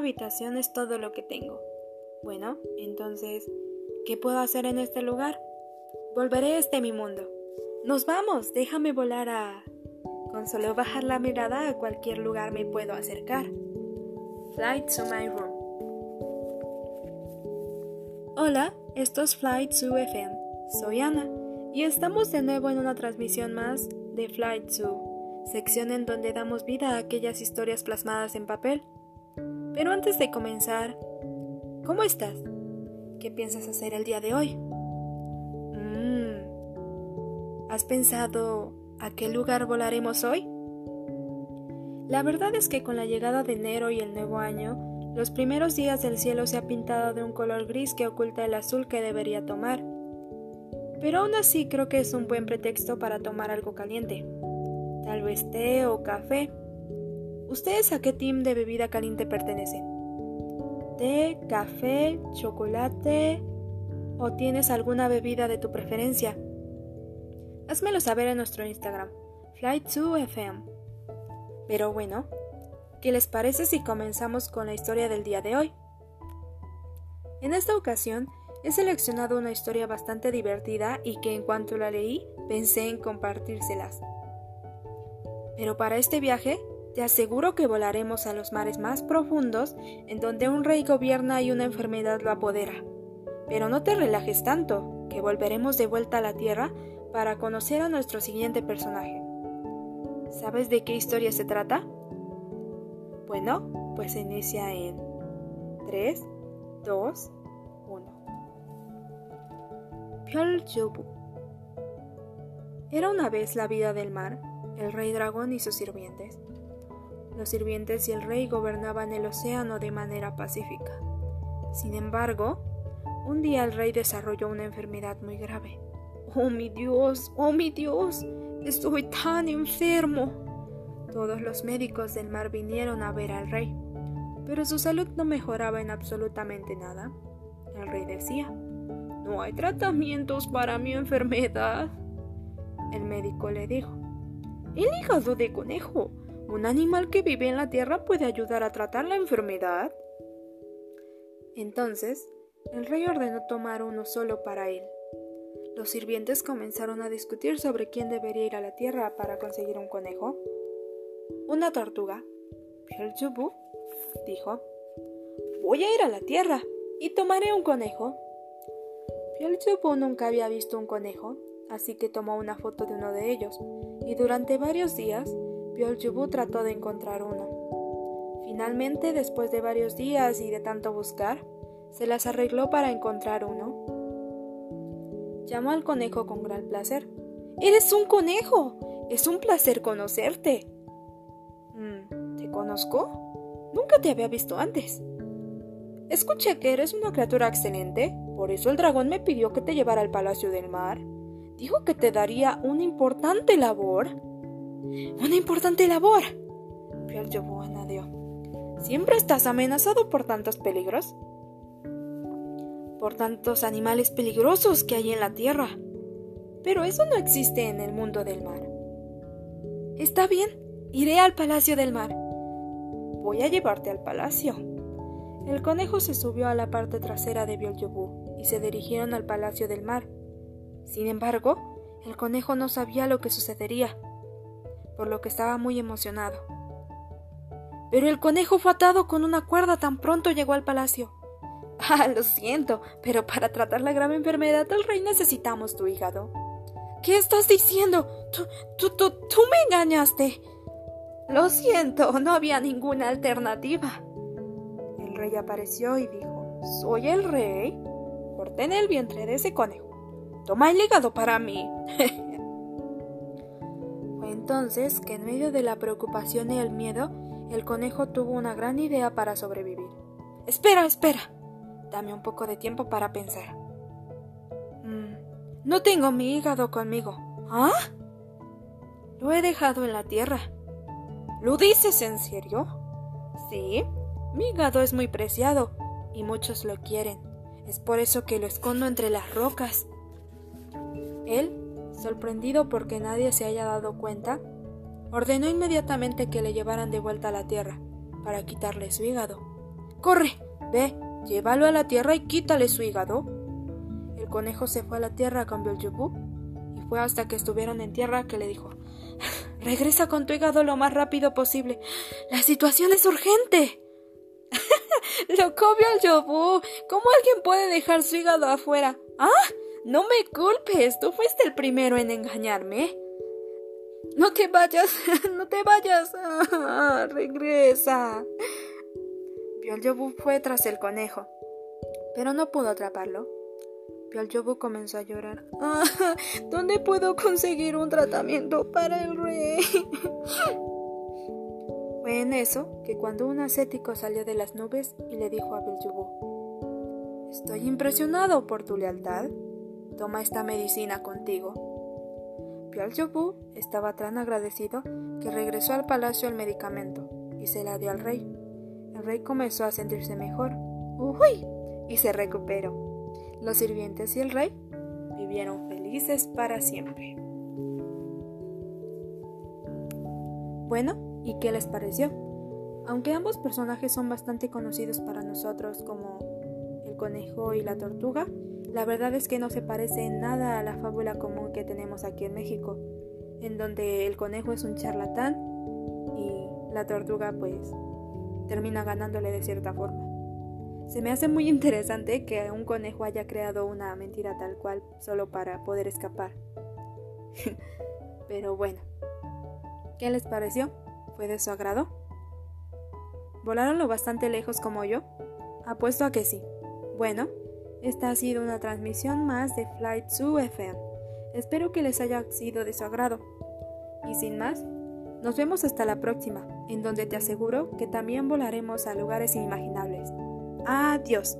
habitación es todo lo que tengo. Bueno, entonces, ¿qué puedo hacer en este lugar? Volveré este mi mundo. Nos vamos, déjame volar a... Con solo bajar la mirada a cualquier lugar me puedo acercar. Flight to my room. Hola, esto es Flight to FM. Soy Ana y estamos de nuevo en una transmisión más de Flight to, sección en donde damos vida a aquellas historias plasmadas en papel. Pero antes de comenzar, ¿cómo estás? ¿Qué piensas hacer el día de hoy? Mm, ¿Has pensado a qué lugar volaremos hoy? La verdad es que con la llegada de enero y el nuevo año, los primeros días del cielo se ha pintado de un color gris que oculta el azul que debería tomar. Pero aún así creo que es un buen pretexto para tomar algo caliente. Tal vez té o café. ¿Ustedes a qué team de bebida caliente pertenecen? ¿Té, café, chocolate? ¿O tienes alguna bebida de tu preferencia? Házmelo saber en nuestro Instagram, Flight2FM. Pero bueno, ¿qué les parece si comenzamos con la historia del día de hoy? En esta ocasión he seleccionado una historia bastante divertida y que en cuanto la leí pensé en compartírselas. Pero para este viaje te aseguro que volaremos a los mares más profundos, en donde un rey gobierna y una enfermedad lo apodera. Pero no te relajes tanto, que volveremos de vuelta a la Tierra para conocer a nuestro siguiente personaje. ¿Sabes de qué historia se trata? Bueno, pues inicia en 3, 2, 1. Pyeoljubu. Era una vez la vida del mar, el rey dragón y sus sirvientes. Los sirvientes y el rey gobernaban el océano de manera pacífica. Sin embargo, un día el rey desarrolló una enfermedad muy grave. ¡Oh mi Dios! ¡Oh mi Dios! Estoy tan enfermo. Todos los médicos del mar vinieron a ver al rey, pero su salud no mejoraba en absolutamente nada. El rey decía, no hay tratamientos para mi enfermedad. El médico le dijo, el hígado de conejo, un animal que vive en la tierra puede ayudar a tratar la enfermedad. Entonces, el rey ordenó tomar uno solo para él. Los sirvientes comenzaron a discutir sobre quién debería ir a la tierra para conseguir un conejo. Una tortuga, Pielchubu, dijo, Voy a ir a la tierra y tomaré un conejo. Pielchubu nunca había visto un conejo, así que tomó una foto de uno de ellos, y durante varios días Pielchubu trató de encontrar uno. Finalmente, después de varios días y de tanto buscar, se las arregló para encontrar uno. Llamó al conejo con gran placer. ¡Eres un conejo! Es un placer conocerte. Mm, ¿Te conozco? Nunca te había visto antes. Escuché que eres una criatura excelente, por eso el dragón me pidió que te llevara al Palacio del Mar. Dijo que te daría una importante labor. ¿Una importante labor? Piel añadió. ¿Siempre estás amenazado por tantos peligros? Por tantos animales peligrosos que hay en la tierra. Pero eso no existe en el mundo del mar. Está bien, iré al Palacio del Mar. Voy a llevarte al palacio. El conejo se subió a la parte trasera de Biolyobu y se dirigieron al Palacio del Mar. Sin embargo, el conejo no sabía lo que sucedería, por lo que estaba muy emocionado. Pero el conejo fue atado con una cuerda tan pronto llegó al palacio. Ah, lo siento, pero para tratar la grave enfermedad del rey necesitamos tu hígado. ¿Qué estás diciendo? Tú, tú, tú, tú me engañaste. Lo siento, no había ninguna alternativa. El rey apareció y dijo, ¿Soy el rey? Corté en el vientre de ese conejo. Toma el hígado para mí. Entonces que en medio de la preocupación y el miedo, el conejo tuvo una gran idea para sobrevivir. Espera, espera. Dame un poco de tiempo para pensar. Mm, no tengo mi hígado conmigo. ¿Ah? Lo he dejado en la tierra. ¿Lo dices en serio? Sí. Mi hígado es muy preciado y muchos lo quieren. Es por eso que lo escondo entre las rocas. Él, sorprendido porque nadie se haya dado cuenta, ordenó inmediatamente que le llevaran de vuelta a la tierra para quitarle su hígado. Corre, ve, llévalo a la tierra y quítale su hígado. El conejo se fue a la tierra con Beelzebub y fue hasta que estuvieron en tierra que le dijo Regresa con tu hígado lo más rápido posible. La situación es urgente. Loco Beelzebub, ¿cómo alguien puede dejar su hígado afuera? ¡Ah! No me culpes, tú fuiste el primero en engañarme. No te vayas, no te vayas. Regresa. Beelzebub fue tras el conejo, pero no pudo atraparlo. Beelzebub comenzó a llorar. Ah, ¿Dónde puedo conseguir un tratamiento para el rey? Fue en eso que cuando un ascético salió de las nubes y le dijo a Beelzebub, Estoy impresionado por tu lealtad. Toma esta medicina contigo. Beelzebub estaba tan agradecido que regresó al palacio el medicamento y se la dio al rey. El rey comenzó a sentirse mejor. ¡Uy! Y se recuperó. Los sirvientes y el rey vivieron felices para siempre. Bueno, ¿y qué les pareció? Aunque ambos personajes son bastante conocidos para nosotros como el conejo y la tortuga, la verdad es que no se parece en nada a la fábula común que tenemos aquí en México, en donde el conejo es un charlatán y la tortuga pues termina ganándole de cierta forma. Se me hace muy interesante que un conejo haya creado una mentira tal cual solo para poder escapar. Pero bueno, ¿qué les pareció? ¿Fue de su agrado? ¿Volaron lo bastante lejos como yo? Apuesto a que sí. Bueno, esta ha sido una transmisión más de Flight 2 FM. Espero que les haya sido de su agrado. Y sin más, nos vemos hasta la próxima, en donde te aseguro que también volaremos a lugares inimaginables. Adiós.